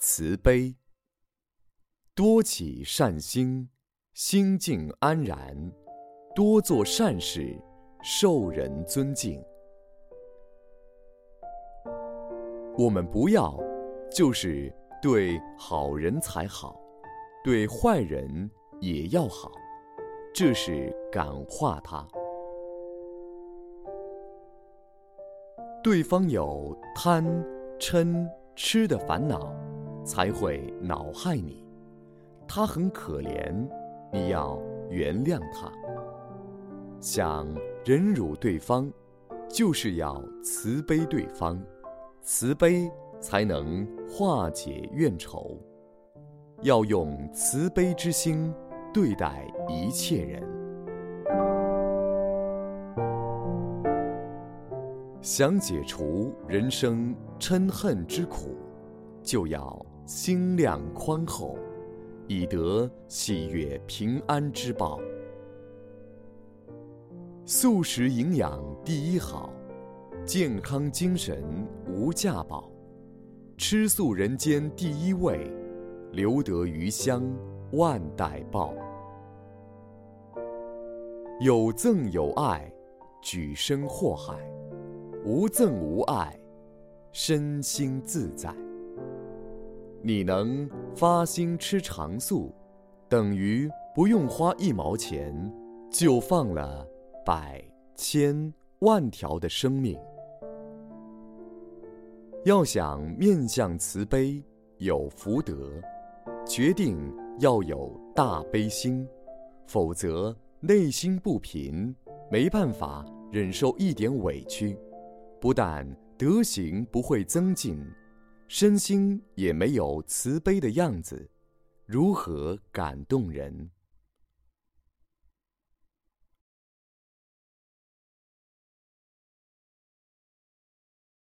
慈悲，多起善心，心静安然；多做善事，受人尊敬。我们不要，就是对好人才好，对坏人也要好，这是感化他。对方有贪嗔痴的烦恼，才会恼害你。他很可怜，你要原谅他。想忍辱对方，就是要慈悲对方，慈悲才能化解怨仇。要用慈悲之心对待一切人。想解除人生嗔恨之苦，就要心量宽厚，以得喜悦平安之报。素食营养第一好，健康精神无价宝。吃素人间第一位，留得余香万代报。有赠有爱，举身祸海。无赠无爱，身心自在。你能发心吃长素，等于不用花一毛钱，就放了百千万条的生命。要想面向慈悲有福德，决定要有大悲心，否则内心不平，没办法忍受一点委屈。不但德行不会增进，身心也没有慈悲的样子，如何感动人？